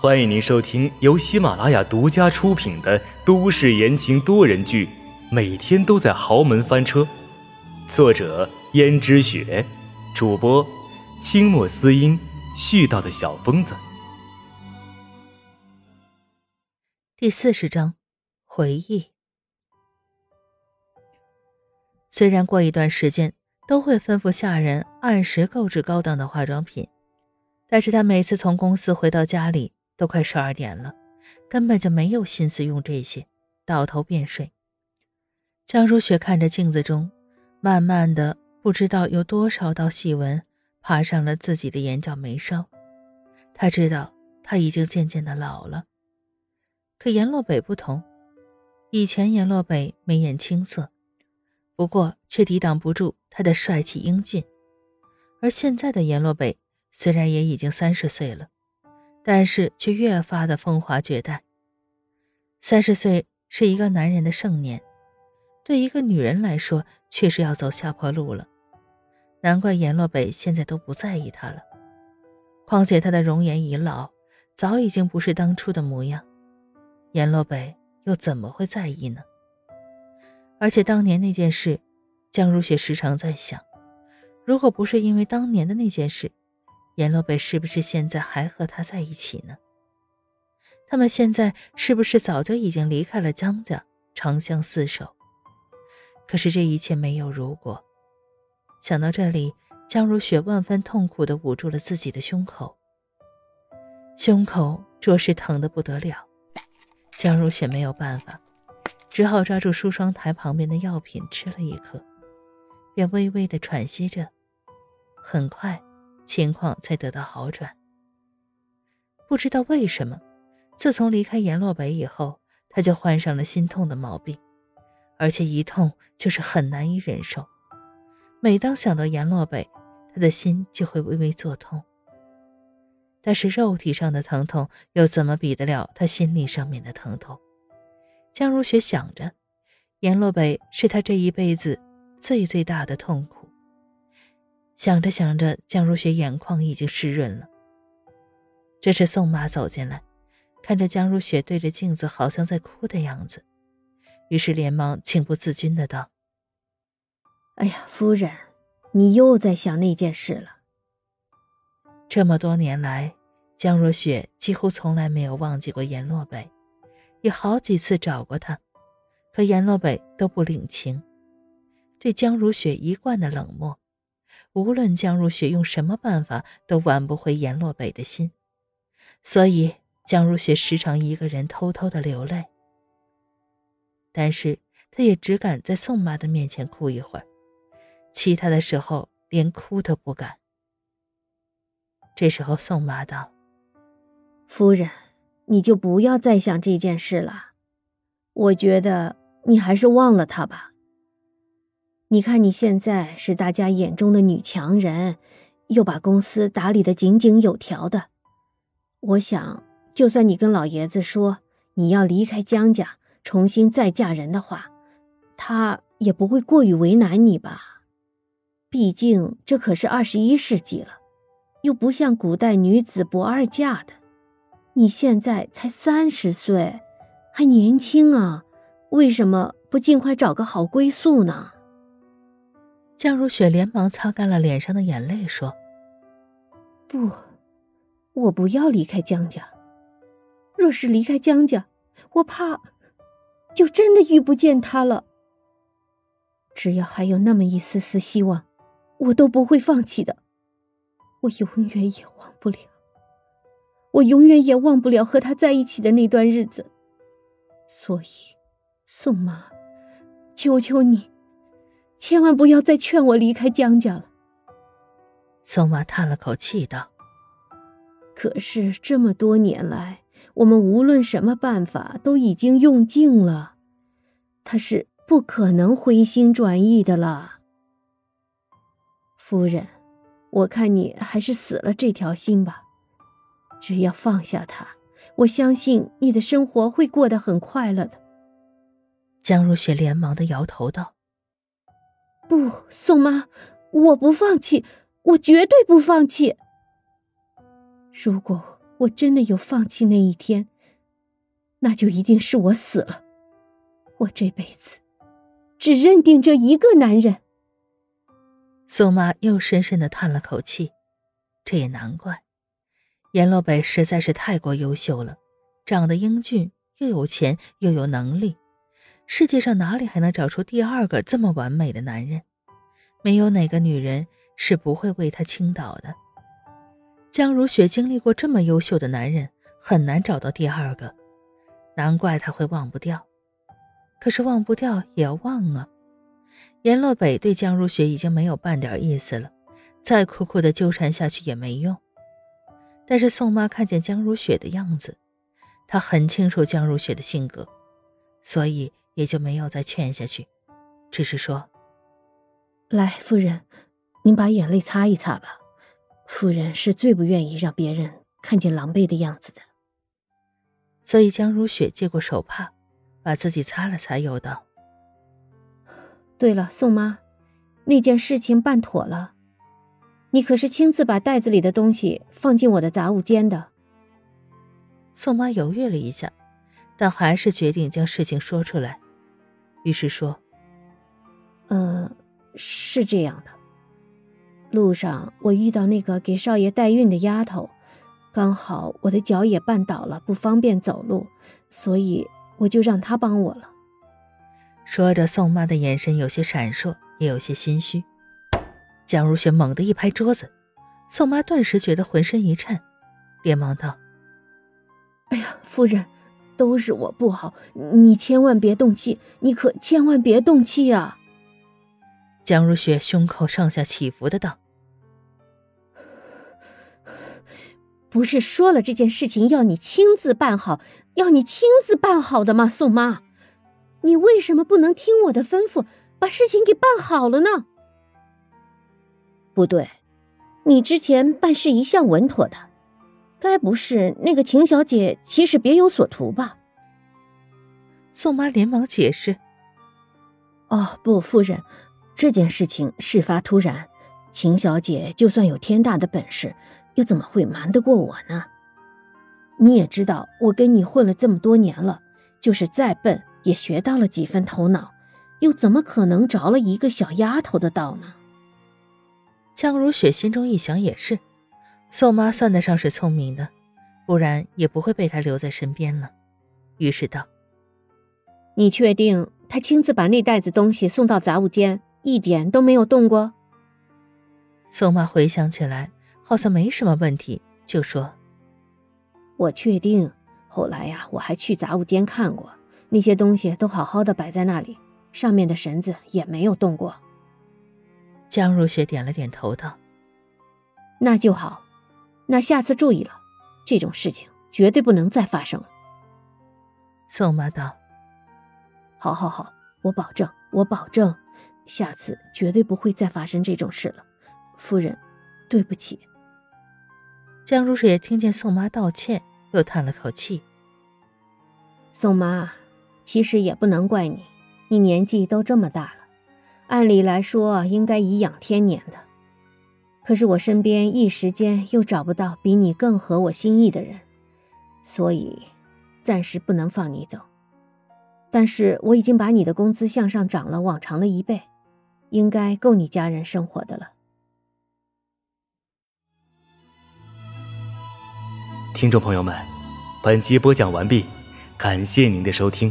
欢迎您收听由喜马拉雅独家出品的都市言情多人剧《每天都在豪门翻车》，作者：胭脂雪，主播：清墨思音，絮叨的小疯子。第四十章，回忆。虽然过一段时间都会吩咐下人按时购置高档的化妆品，但是他每次从公司回到家里。都快十二点了，根本就没有心思用这些，倒头便睡。江如雪看着镜子中，慢慢的，不知道有多少道细纹爬上了自己的眼角眉梢。她知道她已经渐渐的老了。可阎洛北不同，以前阎洛北眉眼青涩，不过却抵挡不住他的帅气英俊，而现在的阎洛北虽然也已经三十岁了。但是却越发的风华绝代。三十岁是一个男人的盛年，对一个女人来说却是要走下坡路了。难怪阎洛北现在都不在意她了。况且她的容颜已老，早已经不是当初的模样。阎洛北又怎么会在意呢？而且当年那件事，江如雪时常在想，如果不是因为当年的那件事，阎洛北是不是现在还和他在一起呢？他们现在是不是早就已经离开了江家，长相厮守？可是这一切没有如果。想到这里，江如雪万分痛苦地捂住了自己的胸口，胸口着实疼得不得了。江如雪没有办法，只好抓住梳妆台旁边的药品吃了一颗，便微微地喘息着。很快。情况才得到好转。不知道为什么，自从离开阎洛北以后，他就患上了心痛的毛病，而且一痛就是很难以忍受。每当想到阎洛北，他的心就会微微作痛。但是肉体上的疼痛又怎么比得了他心理上面的疼痛？江如雪想着，阎洛北是他这一辈子最最大的痛苦。想着想着，江如雪眼眶已经湿润了。这时，宋妈走进来，看着江如雪对着镜子，好像在哭的样子，于是连忙情不自禁的道：“哎呀，夫人，你又在想那件事了。这么多年来，江如雪几乎从来没有忘记过阎洛北，也好几次找过他，可阎洛北都不领情，对江如雪一贯的冷漠。”无论江如雪用什么办法，都挽不回颜洛北的心，所以江如雪时常一个人偷偷的流泪。但是她也只敢在宋妈的面前哭一会儿，其他的时候连哭都不敢。这时候，宋妈道：“夫人，你就不要再想这件事了，我觉得你还是忘了他吧。”你看，你现在是大家眼中的女强人，又把公司打理的井井有条的。我想，就算你跟老爷子说你要离开江家，重新再嫁人的话，他也不会过于为难你吧？毕竟这可是二十一世纪了，又不像古代女子不二嫁的。你现在才三十岁，还年轻啊，为什么不尽快找个好归宿呢？江如雪连忙擦干了脸上的眼泪，说：“不，我不要离开江家。若是离开江家，我怕就真的遇不见他了。只要还有那么一丝丝希望，我都不会放弃的。我永远也忘不了，我永远也忘不了和他在一起的那段日子。所以，宋妈，求求你。”千万不要再劝我离开江家了。宋妈叹了口气道：“可是这么多年来，我们无论什么办法都已经用尽了，他是不可能回心转意的了。夫人，我看你还是死了这条心吧。只要放下他，我相信你的生活会过得很快乐的。”江如雪连忙的摇头道。不，宋妈，我不放弃，我绝对不放弃。如果我真的有放弃那一天，那就一定是我死了。我这辈子只认定这一个男人。宋妈又深深的叹了口气，这也难怪，阎洛北实在是太过优秀了，长得英俊，又有钱，又有能力，世界上哪里还能找出第二个这么完美的男人？没有哪个女人是不会为他倾倒的。江如雪经历过这么优秀的男人，很难找到第二个，难怪他会忘不掉。可是忘不掉也要忘啊！阎洛北对江如雪已经没有半点意思了，再苦苦的纠缠下去也没用。但是宋妈看见江如雪的样子，她很清楚江如雪的性格，所以也就没有再劝下去，只是说：“来，夫人，您把眼泪擦一擦吧。夫人是最不愿意让别人看见狼狈的样子的。”所以江如雪接过手帕，把自己擦了擦，又道。对了，宋妈，那件事情办妥了，你可是亲自把袋子里的东西放进我的杂物间的。宋妈犹豫了一下，但还是决定将事情说出来，于是说：“呃，是这样的，路上我遇到那个给少爷代孕的丫头，刚好我的脚也绊倒了，不方便走路，所以我就让她帮我了。”说着，宋妈的眼神有些闪烁，也有些心虚。蒋如雪猛地一拍桌子，宋妈顿时觉得浑身一颤，连忙道：“哎呀，夫人，都是我不好，你千万别动气，你可千万别动气啊！”江如雪胸口上下起伏的道：“不是说了这件事情要你亲自办好，要你亲自办好的吗？宋妈。”你为什么不能听我的吩咐，把事情给办好了呢？不对，你之前办事一向稳妥的，该不是那个秦小姐其实别有所图吧？宋妈连忙解释：“哦，不，夫人，这件事情事发突然，秦小姐就算有天大的本事，又怎么会瞒得过我呢？你也知道，我跟你混了这么多年了，就是再笨。”也学到了几分头脑，又怎么可能着了一个小丫头的道呢？江如雪心中一想，也是，宋妈算得上是聪明的，不然也不会被他留在身边了。于是道：“你确定他亲自把那袋子东西送到杂物间，一点都没有动过？”宋妈回想起来，好像没什么问题，就说：“我确定。后来呀，我还去杂物间看过。”那些东西都好好的摆在那里，上面的绳子也没有动过。江如雪点了点头，道：“那就好，那下次注意了，这种事情绝对不能再发生了。”宋妈道：“好，好，好，我保证，我保证，下次绝对不会再发生这种事了。夫人，对不起。”江如水听见宋妈道歉，又叹了口气：“宋妈。”其实也不能怪你，你年纪都这么大了，按理来说应该颐养天年的。可是我身边一时间又找不到比你更合我心意的人，所以暂时不能放你走。但是我已经把你的工资向上涨了往常的一倍，应该够你家人生活的了。听众朋友们，本集播讲完毕，感谢您的收听。